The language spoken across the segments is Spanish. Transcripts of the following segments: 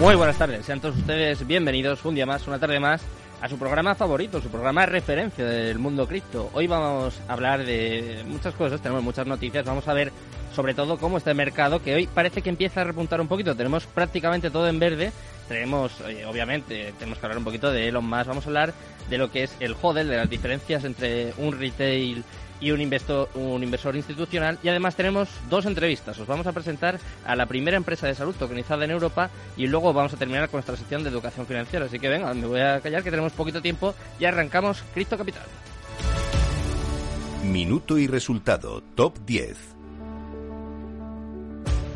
Muy buenas tardes, sean todos ustedes bienvenidos un día más, una tarde más, a su programa favorito, su programa referencia del mundo cripto. Hoy vamos a hablar de muchas cosas, tenemos muchas noticias, vamos a ver sobre todo cómo está el mercado, que hoy parece que empieza a repuntar un poquito, tenemos prácticamente todo en verde, tenemos, eh, obviamente, tenemos que hablar un poquito de Elon Musk, vamos a hablar de lo que es el hodl, de las diferencias entre un retail y un inversor, un inversor institucional. Y además tenemos dos entrevistas. Os vamos a presentar a la primera empresa de salud tokenizada en Europa y luego vamos a terminar con nuestra sección de educación financiera. Así que venga, me voy a callar que tenemos poquito tiempo y arrancamos Cristo Capital. Minuto y resultado, top 10.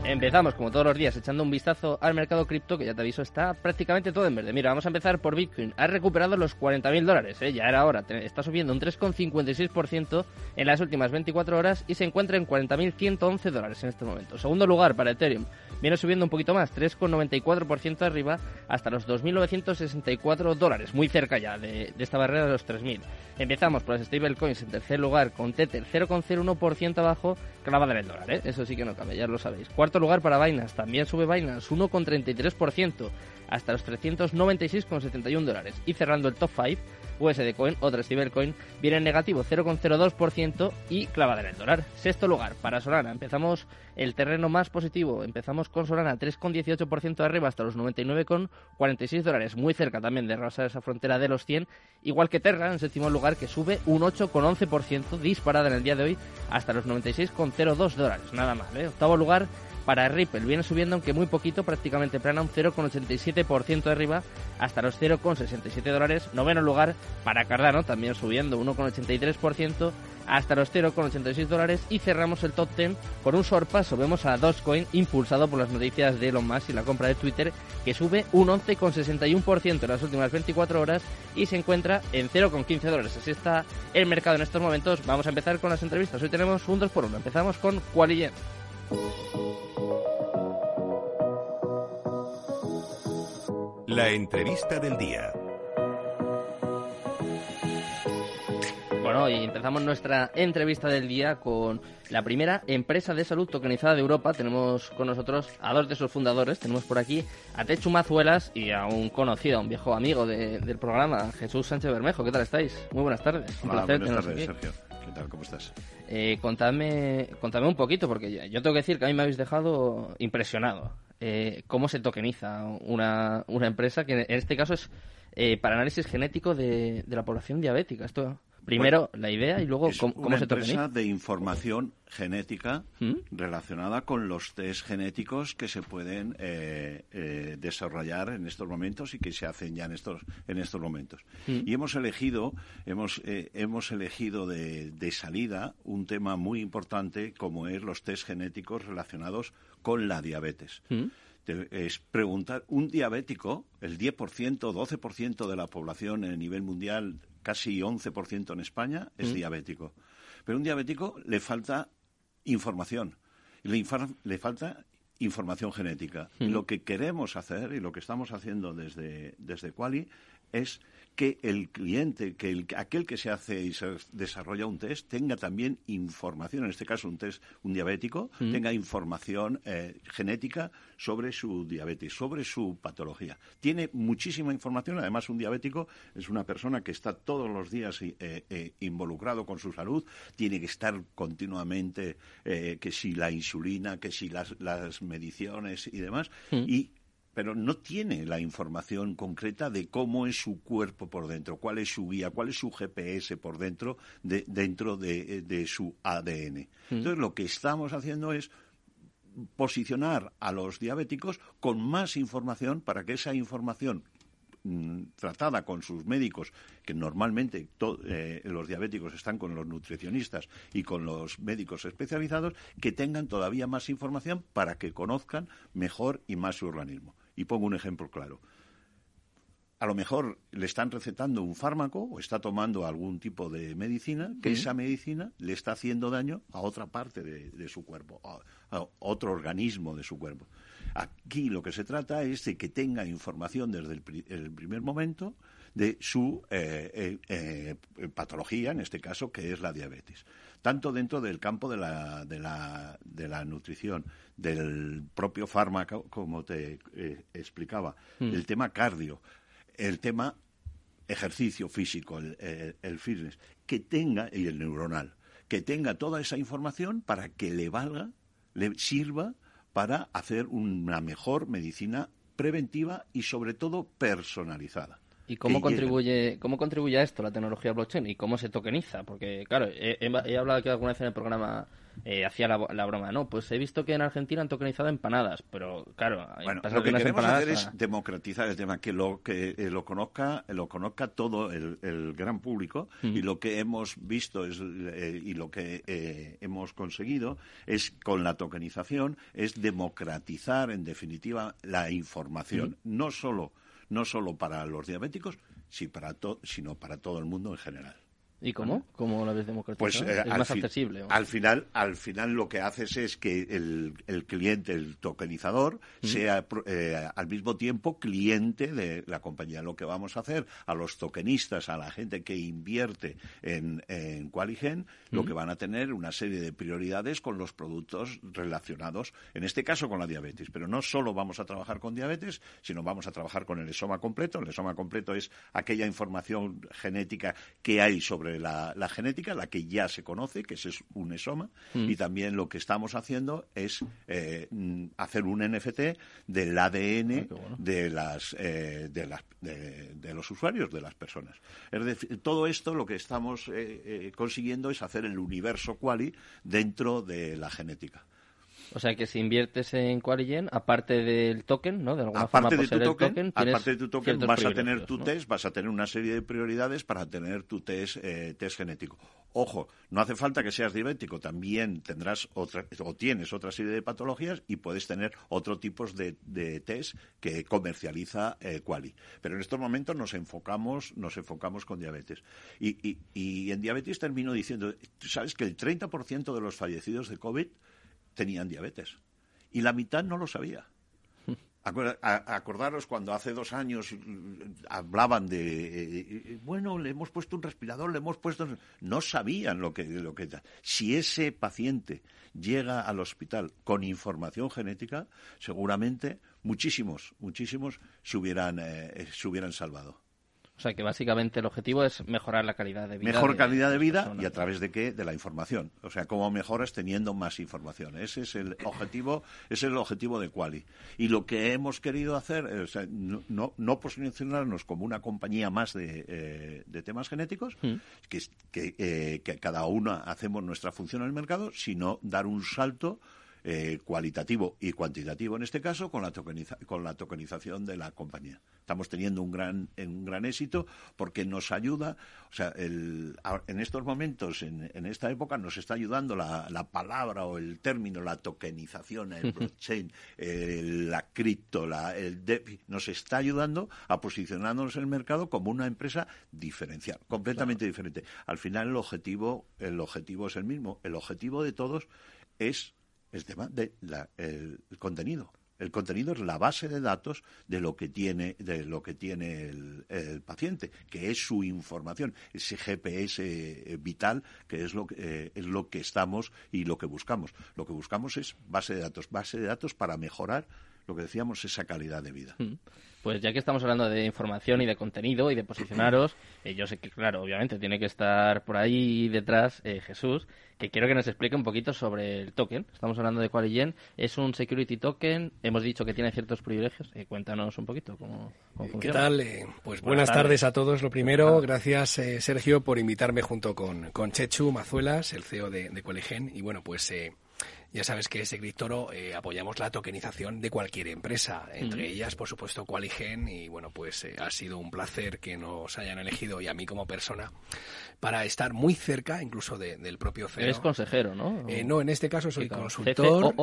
Empezamos, como todos los días, echando un vistazo al mercado cripto, que ya te aviso, está prácticamente todo en verde. Mira, vamos a empezar por Bitcoin. Ha recuperado los 40.000 dólares, ¿eh? ya era hora. Está subiendo un 3,56% en las últimas 24 horas y se encuentra en 40.111 dólares en este momento. Segundo lugar para Ethereum. Viene subiendo un poquito más, 3,94% arriba hasta los 2.964 dólares, muy cerca ya de, de esta barrera de los 3.000. Empezamos por las stablecoins en tercer lugar con Tether 0,01% abajo, clavada en el dólar, ¿eh? eso sí que no cabe, ya lo sabéis. Cuarto lugar para Binance, también sube Binance 1,33% hasta los 396,71 dólares. Y cerrando el top 5, USD Coin, otra stablecoin, viene en negativo 0,02% y clavada en el dólar. Sexto lugar para Solana, empezamos el terreno más positivo, empezamos con Solana 3,18% arriba hasta los 99,46 dólares, muy cerca también de rozar esa frontera de los 100, igual que Terra en séptimo lugar que sube un 8,11% disparada en el día de hoy hasta los 96,02 dólares, nada más. ¿eh? Octavo lugar para Ripple viene subiendo, aunque muy poquito, prácticamente plana, un 0,87% de arriba hasta los 0,67 dólares. Noveno lugar para Cardano, también subiendo 1,83% hasta los 0,86 dólares. Y cerramos el top 10 con un sorpaso. Vemos a Dogecoin impulsado por las noticias de Elon Musk y la compra de Twitter, que sube un 11,61% en las últimas 24 horas y se encuentra en 0,15 dólares. Así está el mercado en estos momentos. Vamos a empezar con las entrevistas. Hoy tenemos un 2 por 1 Empezamos con Qualigen. La entrevista del día. Bueno, y empezamos nuestra entrevista del día con la primera empresa de salud tokenizada de Europa. Tenemos con nosotros a dos de sus fundadores. Tenemos por aquí a Techu Mazuelas y a un conocido, a un viejo amigo del programa, Jesús Sánchez Bermejo. ¿Qué tal estáis? Muy buenas tardes. Un Hola, buenas tardes, Sergio. ¿Qué tal? ¿Cómo estás? Eh, contadme, contadme un poquito, porque yo tengo que decir que a mí me habéis dejado impresionado. Eh, ¿Cómo se tokeniza una, una, empresa que en este caso es eh, para análisis genético de, de la población diabética? Esto Primero la idea y luego es cómo, cómo una se empresa de información genética ¿Mm? relacionada con los test genéticos que se pueden eh, eh, desarrollar en estos momentos y que se hacen ya en estos en estos momentos. ¿Mm? Y hemos elegido hemos eh, hemos elegido de, de salida un tema muy importante como es los test genéticos relacionados con la diabetes. ¿Mm? Te- es preguntar, un diabético, el 10%, 12% de la población a nivel mundial, casi 11% en España, es Mm. diabético. Pero a un diabético le falta información, le, infa- le falta información genética. Mm. Lo que queremos hacer y lo que estamos haciendo desde, desde Quali es que el cliente, que el- aquel que se hace y se desarrolla un test, tenga también información, en este caso un test, un diabético, Mm. tenga información eh, genética sobre su diabetes, sobre su patología. Tiene muchísima información, además un diabético es una persona que está todos los días eh, eh, involucrado con su salud, tiene que estar continuamente, eh, que si la insulina, que si las, las mediciones y demás, Mm. y pero no tiene la información concreta de cómo es su cuerpo por dentro, cuál es su guía, cuál es su GPS por dentro de, dentro de, de su ADN. Entonces, lo que estamos haciendo es posicionar a los diabéticos con más información para que esa información mm, tratada con sus médicos, que normalmente eh, los diabéticos están con los nutricionistas y con los médicos especializados, que tengan todavía más información para que conozcan mejor y más su organismo. Y pongo un ejemplo claro a lo mejor le están recetando un fármaco o está tomando algún tipo de medicina, que esa medicina le está haciendo daño a otra parte de, su cuerpo, a, otro organismo de su cuerpo. Aquí lo que se trata es de que tenga información desde el, primer momento de su eh, eh, eh, patología, en este caso, que es la diabetes. Tanto dentro del campo de la, de la, de la nutrición, del propio fármaco, como te explicaba, mm. el tema cardio el tema ejercicio físico, el, fitness, que tenga, y el neuronal, que tenga toda esa información para que le valga, le sirva para hacer una mejor medicina preventiva y sobre todo personalizada. ¿Y cómo contribuye, cómo contribuye a esto la tecnología blockchain y cómo se tokeniza? Porque, claro, he, hablado aquí alguna vez en el programa, eh, hacía la, broma, ¿no? Pues he visto que en Argentina han tokenizado empanadas, pero, claro, bueno, lo que, queremos hacer es democratizar el tema, que lo que eh, lo conozca lo conozca todo el, gran público y lo que hemos visto es eh, y lo que hemos conseguido es con la tokenización es democratizar, en definitiva, la información, no solo no solo para los diabéticos, sino para todo el mundo en general. ¿Y cómo? ¿Cómo la ves democratizada? Pues eh, es más accesible. Al final, al final lo que haces es que el, el cliente, el tokenizador, sea eh, al mismo tiempo cliente de la compañía. Lo que vamos a hacer a los tokenistas, a la gente que invierte en, en Qualigen, lo que van a tener una serie de prioridades con los productos relacionados, en este caso con la diabetes. Pero no solo vamos a trabajar con diabetes, sino vamos a trabajar con el esoma completo. El esoma completo es aquella información genética que hay sobre la, genética, la que ya se conoce, que es un esoma, mm. y también lo que estamos haciendo es eh, hacer un NFT del ADN ah, de, las, eh, de, las, de, los usuarios, de las personas. Es decir, todo esto lo que estamos eh, consiguiendo es hacer el universo quali dentro de la genética. O sea que si inviertes en Qualigen, aparte del token, ¿no? De alguna aparte de tu token, aparte de tu token vas a tener tu test, vas a tener una serie de prioridades para tener tu test, eh, test genético. Ojo, no hace falta que seas diabético, también tendrás otra, o tienes otra serie de patologías y puedes tener otro tipo de, de test que comercializa eh, Quali. Pero en estos momentos nos enfocamos, nos enfocamos con diabetes. Y, y, y en diabetes termino diciendo, ¿sabes que el 30% de los fallecidos de COVID tenían diabetes. Y la mitad no lo sabía. Acordaros cuando hace dos años mm, hablaban de, eh, eh, bueno, le hemos puesto un respirador, le hemos puesto... No sabían lo que... Lo que si ese paciente llega al hospital con información genética, seguramente muchísimos, muchísimos se hubieran, eh, se hubieran salvado. O sea que básicamente el objetivo es mejorar la calidad de vida. Mejor calidad de vida y a través de qué? De la información. O sea, cómo mejoras teniendo más información. Ese es el objetivo, es el objetivo de Quali. Y lo que hemos querido hacer, o sea, no, no, posicionarnos como una compañía más de, eh, temas genéticos, mm. que, eh, que cada una hacemos nuestra función en el mercado, sino dar un salto eh, cualitativo y cuantitativo en este caso con la, con la tokenización de la compañía. Estamos teniendo un gran, un gran éxito porque nos ayuda, o sea, el, en estos momentos, en, en, esta época, nos está ayudando la, la, palabra o el término, la tokenización, el blockchain, la cripto, la, el DeFi, nos está ayudando a posicionarnos en el mercado como una empresa diferencial, completamente diferente. Al final el objetivo, el objetivo es el mismo. El objetivo de todos es el tema del contenido. El contenido es la base de datos de lo que tiene, de lo que tiene el, paciente, que es su información, ese GPS eh, vital, que es lo que, eh, es lo que estamos y lo que buscamos. Lo que buscamos es base de datos, base de datos para mejorar lo que decíamos, esa calidad de vida. Mm. Pues ya que estamos hablando de información y de contenido y de posicionaros, eh, yo sé que, claro, obviamente tiene que estar por ahí detrás eh, Jesús, que quiero que nos explique un poquito sobre el token. Estamos hablando de Qualigen. Es un security token. Hemos dicho que tiene ciertos privilegios. Eh, cuéntanos un poquito cómo, funciona. ¿Qué tal? pues buenas, tardes. a todos. Lo primero, gracias Sergio por invitarme junto con, con Chechu Mazuelas, el CEO de, de Qualigen. Y bueno, pues Ya sabes que ese Criptoro eh, apoyamos la tokenización de cualquier empresa, entre ellas, por supuesto, Qualigen, y bueno, pues eh, ha sido un placer que nos hayan elegido y a mí como persona para estar muy cerca, incluso del propio CEO. Eres consejero, ¿no? Eh, no, en este caso soy consultor.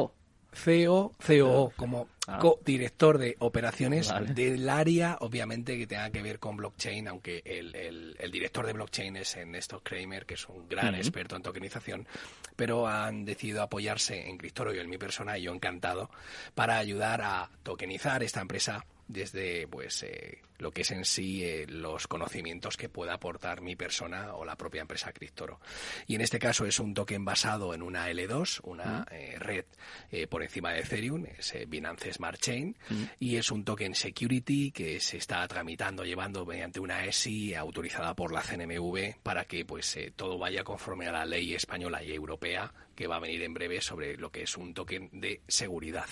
CEO, COO, como ah. co-director de operaciones del área, obviamente, que tenga que ver con blockchain, aunque el, el, director de blockchain es Néstor Kramer, que es un gran experto en tokenización, pero han decidido apoyarse en Criptoro y en mi persona, y yo encantado, para ayudar a tokenizar esta empresa desde pues eh, lo que es en sí eh, los conocimientos que pueda aportar mi persona o la propia empresa Criptoro. Y en este caso es un token basado en una L2, una eh, red por encima de Ethereum, es Binance Smart Chain, y es un token security que se está tramitando, llevando mediante una ESI autorizada por la CNMV para que pues todo vaya conforme a la ley española y europea que va a venir en breve sobre lo que es un token de seguridad.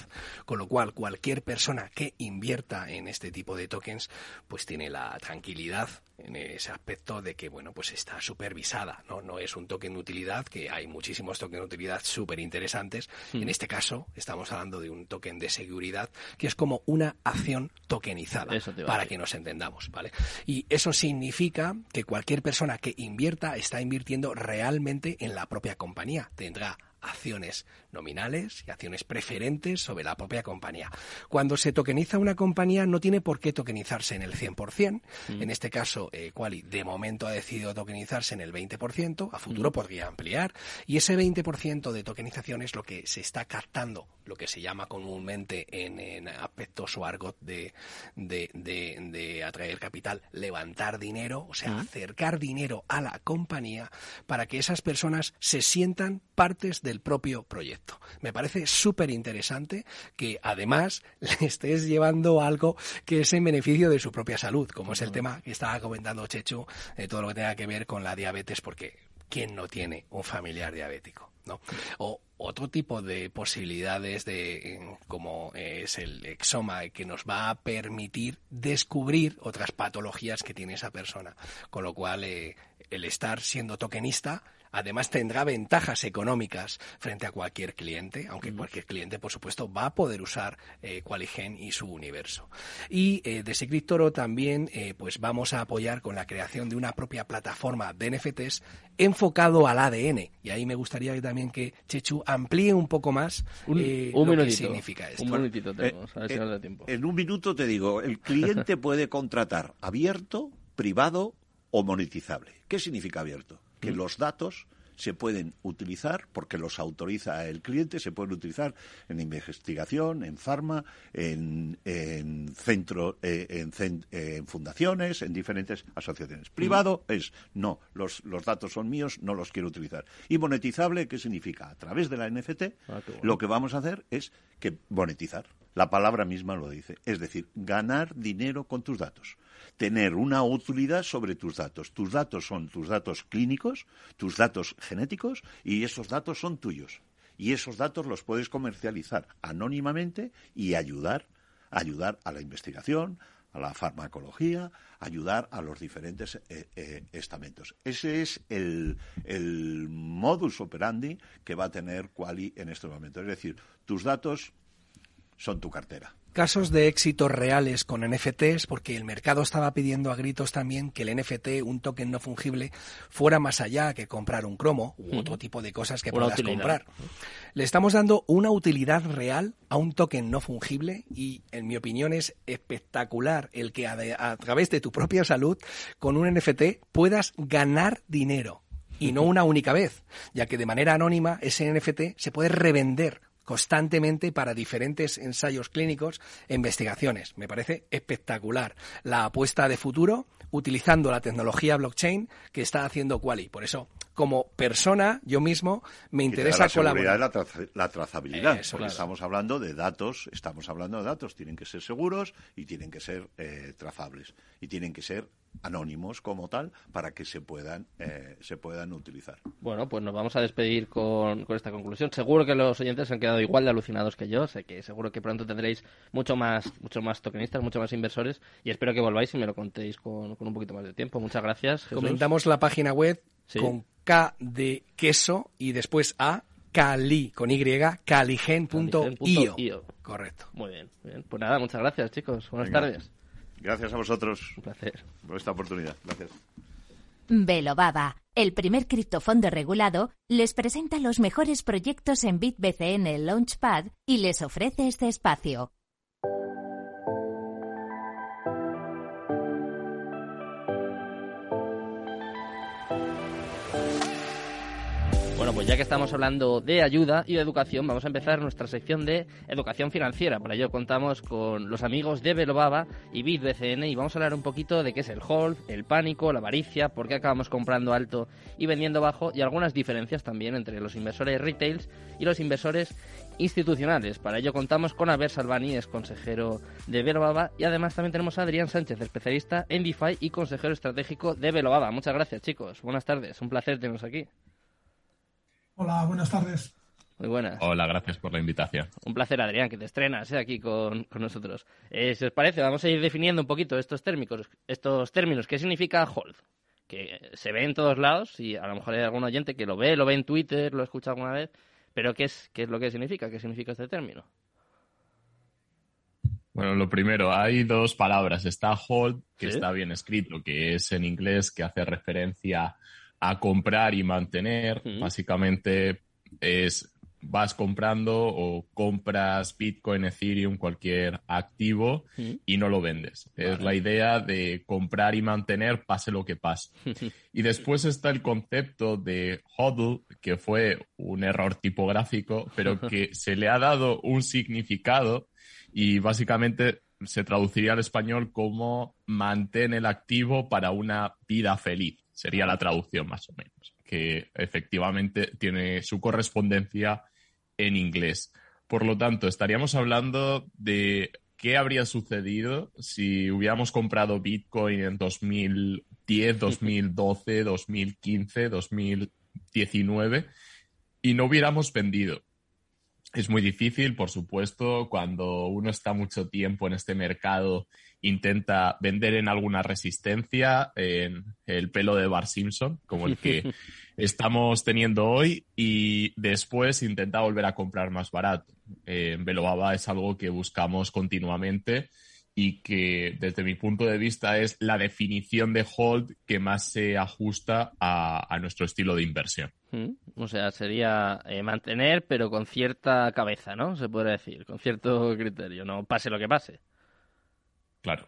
Con lo cual, cualquier persona que invierta en este tipo de tokens, pues tiene la tranquilidad en ese aspecto de que, bueno, pues está supervisada, ¿no? No es un token de utilidad, que hay muchísimos tokens de utilidad súper interesantes. Hmm. En este caso, estamos hablando de un token de seguridad que es como una acción tokenizada, para que nos entendamos, ¿vale? Y eso significa que cualquier persona que invierta está invirtiendo realmente en la propia compañía. Tendrá acciones nominales y acciones preferentes sobre la propia compañía. Cuando se tokeniza una compañía no tiene por qué tokenizarse en el 100%. Mm. En este caso, eh, Quali de momento ha decidido tokenizarse en el 20%, a futuro mm. podría ampliar, y ese 20% de tokenización es lo que se está captando, lo que se llama comúnmente en, aspectos o argot de, de, atraer capital, levantar dinero, o sea, mm. acercar dinero a la compañía para que esas personas se sientan partes del propio proyecto. Me parece súper interesante que además le estés llevando algo que es en beneficio de su propia salud, como es el tema que estaba comentando Chechu, de todo lo que tenga que ver con la diabetes, porque ¿quién no tiene un familiar diabético? ¿no? O otro tipo de posibilidades de como es el exoma que nos va a permitir descubrir otras patologías que tiene esa persona con lo cual eh, el estar siendo tokenista Además tendrá ventajas económicas frente a cualquier cliente, aunque cualquier cliente, por supuesto, va a poder usar eh, Qualigen y su universo. Y eh, de Secritoro también eh, pues vamos a apoyar con la creación de una propia plataforma de NFTs enfocado al ADN. Y ahí me gustaría también que Chechu amplíe un poco más un, lo que significa esto. Un minutito tenemos, a ver si nos da tiempo. En un minuto te digo, el cliente puede contratar abierto, privado o monetizable. ¿Qué significa abierto? Que los datos se pueden utilizar, porque los autoriza el cliente, se pueden utilizar en investigación, en farma, en, en centro, eh, en, fundaciones, en diferentes asociaciones. Privado es no, los, los datos son míos, no los quiero utilizar. Y monetizable, ¿qué significa? A través de la NFT, ah, lo que vamos a hacer es que monetizar. La palabra misma lo dice. Es decir, ganar dinero con tus datos tener una utilidad sobre tus datos. Tus datos son tus datos clínicos, tus datos genéticos y esos datos son tuyos. Y esos datos los puedes comercializar anónimamente y ayudar, ayudar a la investigación, a la farmacología, ayudar a los diferentes eh, eh, estamentos. Ese es el, el modus operandi que va a tener Quali en este momento. Es decir, tus datos son tu cartera. Casos de éxito reales con NFTs, porque el mercado estaba pidiendo a gritos también que el NFT, un token no fungible, fuera más allá que comprar un cromo u otro tipo de cosas que puedas comprar. Le estamos dando una utilidad real a un token no fungible y, en mi opinión, es espectacular el que a, a través de tu propia salud, con un NFT, puedas ganar dinero y no una única vez, ya que de manera anónima ese NFT se puede revender constantemente para diferentes ensayos clínicos e investigaciones. Me parece espectacular la apuesta de futuro utilizando la tecnología blockchain que está haciendo Quali. Por eso, como persona, yo mismo me interesa la colaborar. La, la trazabilidad, porque estamos hablando de datos, estamos hablando de datos, tienen que ser seguros y tienen que ser eh, trazables y tienen que ser anónimos como tal para que se puedan eh, se puedan utilizar. Bueno, pues nos vamos a despedir con, con, esta conclusión. Seguro que los oyentes han quedado igual de alucinados que yo. Sé que seguro que pronto tendréis mucho más mucho más tokenistas, mucho más inversores y espero que volváis y me lo contéis con, con un poquito más de tiempo. Muchas gracias. Comentamos la página web con K de queso y después A Cali, con Y, caligen.io. Correcto. Muy bien, bien, Pues nada, muchas gracias, chicos. Buenas tardes. Gracias a vosotros. Un placer. Por esta oportunidad. Gracias. Velobaba, el primer criptofondo regulado, les presenta los mejores proyectos en BitBCN Launchpad y les ofrece este espacio. Pues ya que estamos hablando de ayuda y de educación, vamos a empezar nuestra sección de educación financiera. Para ello contamos con los amigos de Velobaba y BitBCN y vamos a hablar un poquito de qué es el hold, el pánico, la avaricia, por qué acabamos comprando alto y vendiendo bajo y algunas diferencias también entre los inversores retails y los inversores institucionales. Para ello contamos con Albert Salvani, es consejero de Velobaba y además también tenemos a Adrián Sánchez, especialista en DeFi y consejero estratégico de Velobaba. Muchas gracias chicos, buenas tardes, un placer tenernos aquí. Hola, buenas tardes. Muy buenas. Hola, gracias por la invitación. Un placer, Adrián, que te estrenas eh, aquí con, nosotros. Eh, si os parece, vamos a ir definiendo un poquito estos términos, estos términos. ¿Qué significa hold? Que se ve en todos lados y a lo mejor hay algún oyente que lo ve, lo ve en Twitter, lo escucha alguna vez, pero ¿qué es, qué es lo que significa? ¿Qué significa este término? Bueno, lo primero, hay dos palabras. Está hold, que está bien escrito, que es en inglés, que hace referencia a comprar y mantener. Básicamente es vas comprando o compras Bitcoin, Ethereum, cualquier activo y no lo vendes. Es la idea de comprar y mantener pase lo que pase. y después está el concepto de hodl, que fue un error tipográfico, pero que se le ha dado un significado y básicamente se traduciría al español como mantén el activo para una vida feliz sería la traducción más o menos, que efectivamente tiene su correspondencia en inglés. Por lo tanto, estaríamos hablando de qué habría sucedido si hubiéramos comprado Bitcoin en 2010, 2012, 2015, 2019 y no hubiéramos vendido. Es muy difícil, por supuesto, cuando uno está mucho tiempo en este mercado intenta vender en alguna resistencia, en el pelo de Bar Simpson, como el que estamos teniendo hoy, y después intenta volver a comprar más barato. en Velobaba es algo que buscamos continuamente y que desde mi punto de vista es la definición de hold que más se ajusta a, nuestro estilo de inversión. Mm, o sea, sería eh, mantener, pero con cierta cabeza, ¿no? Se podría decir, con cierto criterio, no pase lo que pase. Claro.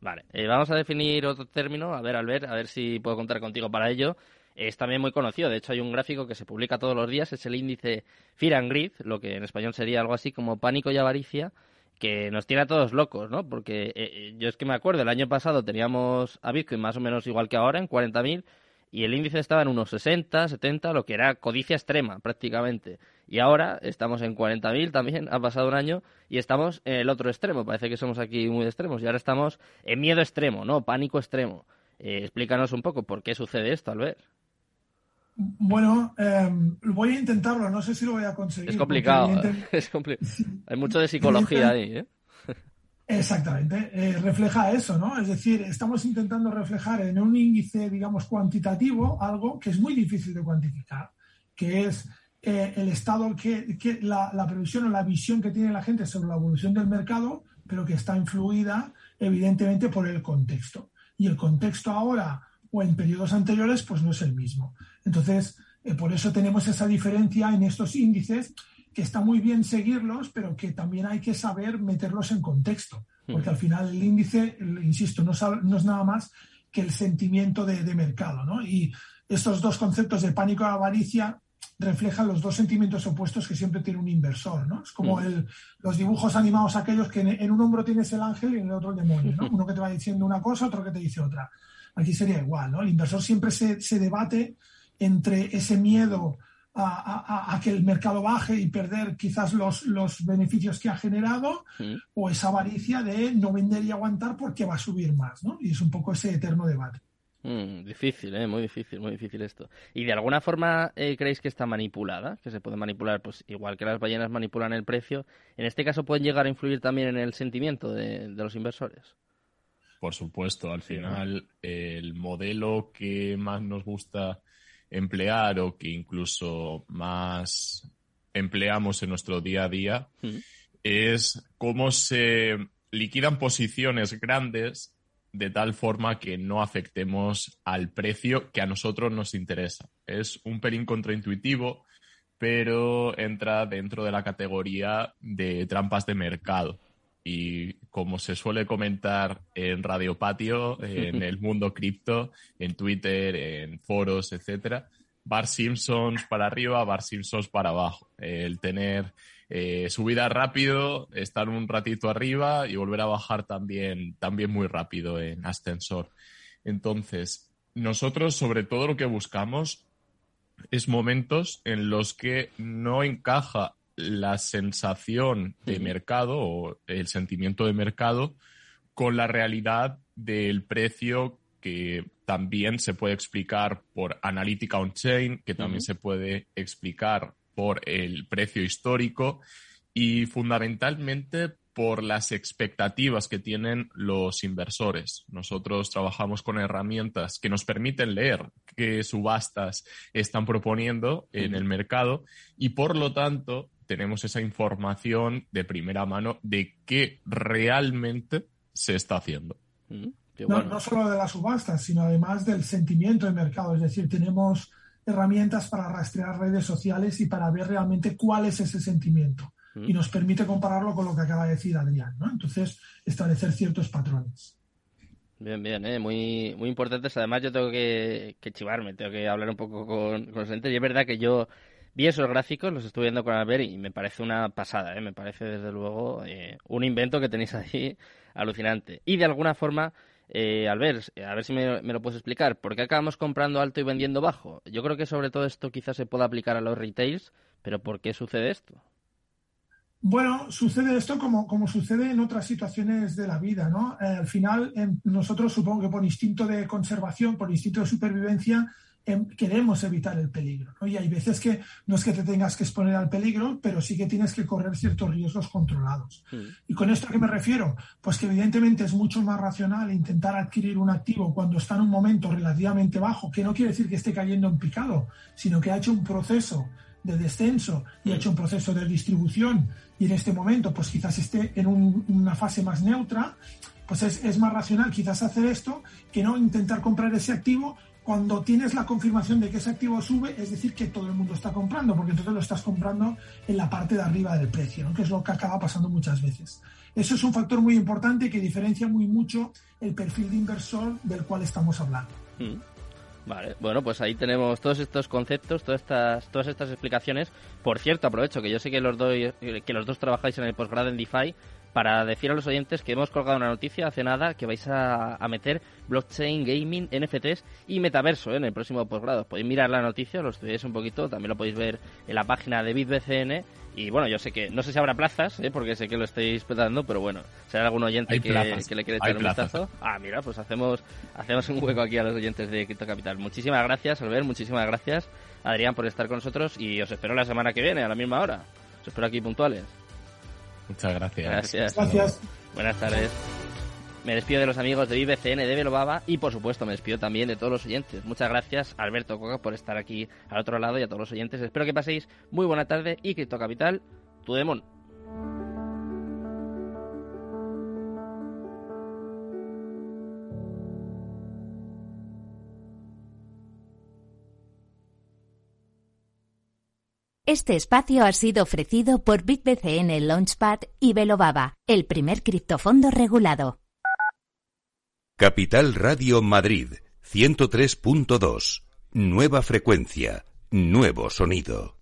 Vale, eh, vamos a definir otro término. A ver, Albert, a ver si puedo contar contigo para ello. Es también muy conocido. De hecho, hay un gráfico que se publica todos los días. Es el índice Fear and Greed, lo que en español sería algo así como pánico y avaricia, que nos tiene a todos locos, ¿no? Porque eh, eh, yo es que me acuerdo, el año pasado teníamos a Bitcoin más o menos igual que ahora, en 40.000, y el índice estaba en unos 60, 70, lo que era codicia extrema prácticamente. Y ahora estamos en 40.000 también, ha pasado un año, y estamos en el otro extremo. Parece que somos aquí muy extremos. Y ahora estamos en miedo extremo, ¿no? Pánico extremo. Eh, explícanos un poco por qué sucede esto, Albert. Bueno, em, voy a intentarlo, no sé si lo voy a conseguir. Es complicado, es hay mucho de psicología ahí, ¿eh? Exactamente, eh, refleja eso, ¿no? Es decir, estamos intentando reflejar en un índice, digamos, cuantitativo algo que es muy difícil de cuantificar, que es eh, el estado, que, la, previsión o la visión que tiene la gente sobre la evolución del mercado, pero que está influida evidentemente por el contexto. Y el contexto ahora o en periodos anteriores, pues no es el mismo. Entonces, eh, por eso tenemos esa diferencia en estos índices que está muy bien seguirlos, pero que también hay que saber meterlos en contexto, porque al final el índice, insisto, no, es nada más que el sentimiento de, mercado, ¿no? Y estos dos conceptos de pánico y avaricia reflejan los dos sentimientos opuestos que siempre tiene un inversor, ¿no? Es como el, los dibujos animados aquellos que en, un hombro tienes el ángel y en el otro el demonio, ¿no? Uno que te va diciendo una cosa, otro que te dice otra. Aquí sería igual, ¿no? El inversor siempre se, se debate entre ese miedo a, que el mercado baje y perder quizás los, los beneficios que ha generado, o esa avaricia de no vender y aguantar porque va a subir más, ¿no? Y es un poco ese eterno debate. Mm, difícil, ¿eh? muy difícil, muy difícil esto. ¿Y de alguna forma eh, creéis que está manipulada? Que se puede manipular, pues igual que las ballenas manipulan el precio. En este caso pueden llegar a influir también en el sentimiento de, de los inversores. Por supuesto, al final el modelo que más nos gusta emplear o que incluso más empleamos en nuestro día a día, es cómo se liquidan posiciones grandes de tal forma que no afectemos al precio que a nosotros nos interesa. Es un pelín contraintuitivo, pero entra dentro de la categoría de trampas de mercado. Y como se suele comentar en Radio Patio, en el mundo cripto, en Twitter, en foros, etcétera, Bar Simpsons para arriba, Bar Simpsons para abajo. El tener eh, subida rápido, estar un ratito arriba y volver a bajar también, también muy rápido en ascensor. Entonces, nosotros sobre todo lo que buscamos es momentos en los que no encaja la sensación de mercado o el sentimiento de mercado con la realidad del precio que también se puede explicar por analítica on-chain, que también se puede explicar por el precio histórico y fundamentalmente por las expectativas que tienen los inversores. Nosotros trabajamos con herramientas que nos permiten leer qué subastas están proponiendo en el mercado y por lo tanto tenemos esa información de primera mano de qué realmente se está haciendo. no, solo de las subastas, sino además del sentimiento de mercado. Es decir, tenemos herramientas para rastrear redes sociales y para ver realmente cuál es ese sentimiento. Y nos permite compararlo con lo que acaba de decir Adrián. ¿no? Entonces, establecer ciertos patrones. Bien, bien, ¿eh? muy, muy importantes. Además, yo tengo que, chivarme, tengo que hablar un poco con, con los entes. Y es verdad que yo vi esos gráficos, los estuve viendo con Albert y me parece una pasada, ¿eh? me parece desde luego eh, un invento que tenéis ahí alucinante. Y de alguna forma eh, Albert, a ver si me, lo puedes explicar, ¿por qué acabamos comprando alto y vendiendo bajo? Yo creo que sobre todo esto quizás se pueda aplicar a los retails, pero ¿por qué sucede esto? Bueno, sucede esto como, como sucede en otras situaciones de la vida, ¿no? Eh, al final, nosotros supongo que por instinto de conservación, por instinto de supervivencia, queremos evitar el peligro. Y hay veces que no es que te tengas que exponer al peligro, pero sí que tienes que correr ciertos riesgos controlados. Mm. ¿Y con esto a qué me refiero? Pues que evidentemente es mucho más racional intentar adquirir un activo cuando está en un momento relativamente bajo, que no quiere decir que esté cayendo en picado, sino que ha hecho un proceso de descenso y ha hecho un proceso de distribución y en este momento pues quizás esté en una fase más neutra, pues es, es, más racional quizás hacer esto que no intentar comprar ese activo cuando tienes la confirmación de que ese activo sube, es decir, que todo el mundo está comprando, porque entonces lo estás comprando en la parte de arriba del precio, que es lo que acaba pasando muchas veces. Eso es un factor muy importante que diferencia muy mucho el perfil de inversor del cual estamos hablando. Mm. Vale, bueno, pues ahí tenemos todos estos conceptos, todas estas, todas estas explicaciones. Por cierto, aprovecho que yo sé que los, que los dos trabajáis en el posgrado en DeFi para decir a los oyentes que hemos colgado una noticia hace nada que vais a, meter blockchain, gaming, NFTs y metaverso ¿eh? en el próximo posgrado. Podéis mirar la noticia, lo estudiáis un poquito, también lo podéis ver en la página de BitBCN. Y bueno, yo sé que no sé si habrá plazas, ¿eh? porque sé que lo estáis petando, pero bueno, hay algún oyente que, le quiere echar un vistazo. Ah, mira, pues hacemos, hacemos un hueco aquí a los oyentes de Crypto Capital. Muchísimas gracias, Albert, muchísimas gracias, Adrián, por estar con nosotros y os espero la semana que viene a la misma hora. Os espero aquí puntuales. Muchas gracias. Gracias. Gracias. Buenas tardes. Me despido de los amigos de IBCN de Belobaba y por supuesto me despido también de todos los oyentes. Muchas gracias Alberto Coca por estar aquí al otro lado y a todos los oyentes. Espero que paséis muy buena tarde y Cripto Capital, tu demon. Este espacio ha sido ofrecido por BitBCN Launchpad y Belobaba, el primer criptofondo regulado. Capital Radio Madrid, 103.2. Nueva frecuencia, nuevo sonido.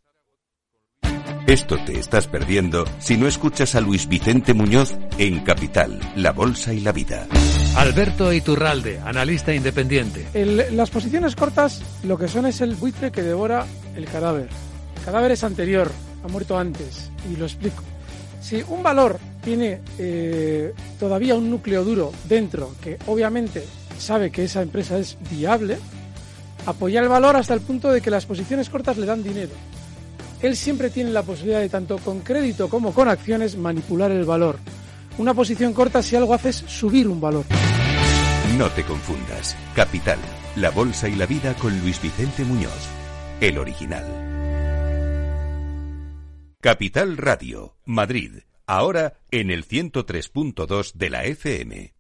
Esto te estás perdiendo si no escuchas a Luis Vicente Muñoz en Capital, La Bolsa y la Vida. Alberto Iturralde, analista independiente. las posiciones cortas lo que son es el buitre que devora el cadáver cadáver es anterior, ha muerto antes, y lo explico. Si un valor tiene eh, todavía un núcleo duro dentro, que obviamente sabe que esa empresa es viable, apoya el valor hasta el punto de que las posiciones cortas le dan dinero. Él siempre tiene la posibilidad de, tanto con crédito como con acciones, manipular el valor. Una posición corta si algo hace es subir un valor. No te confundas. Capital, la bolsa y la vida con Luis Vicente Muñoz, el original. Capital Radio, Madrid, ahora en el 103.2 de la FM.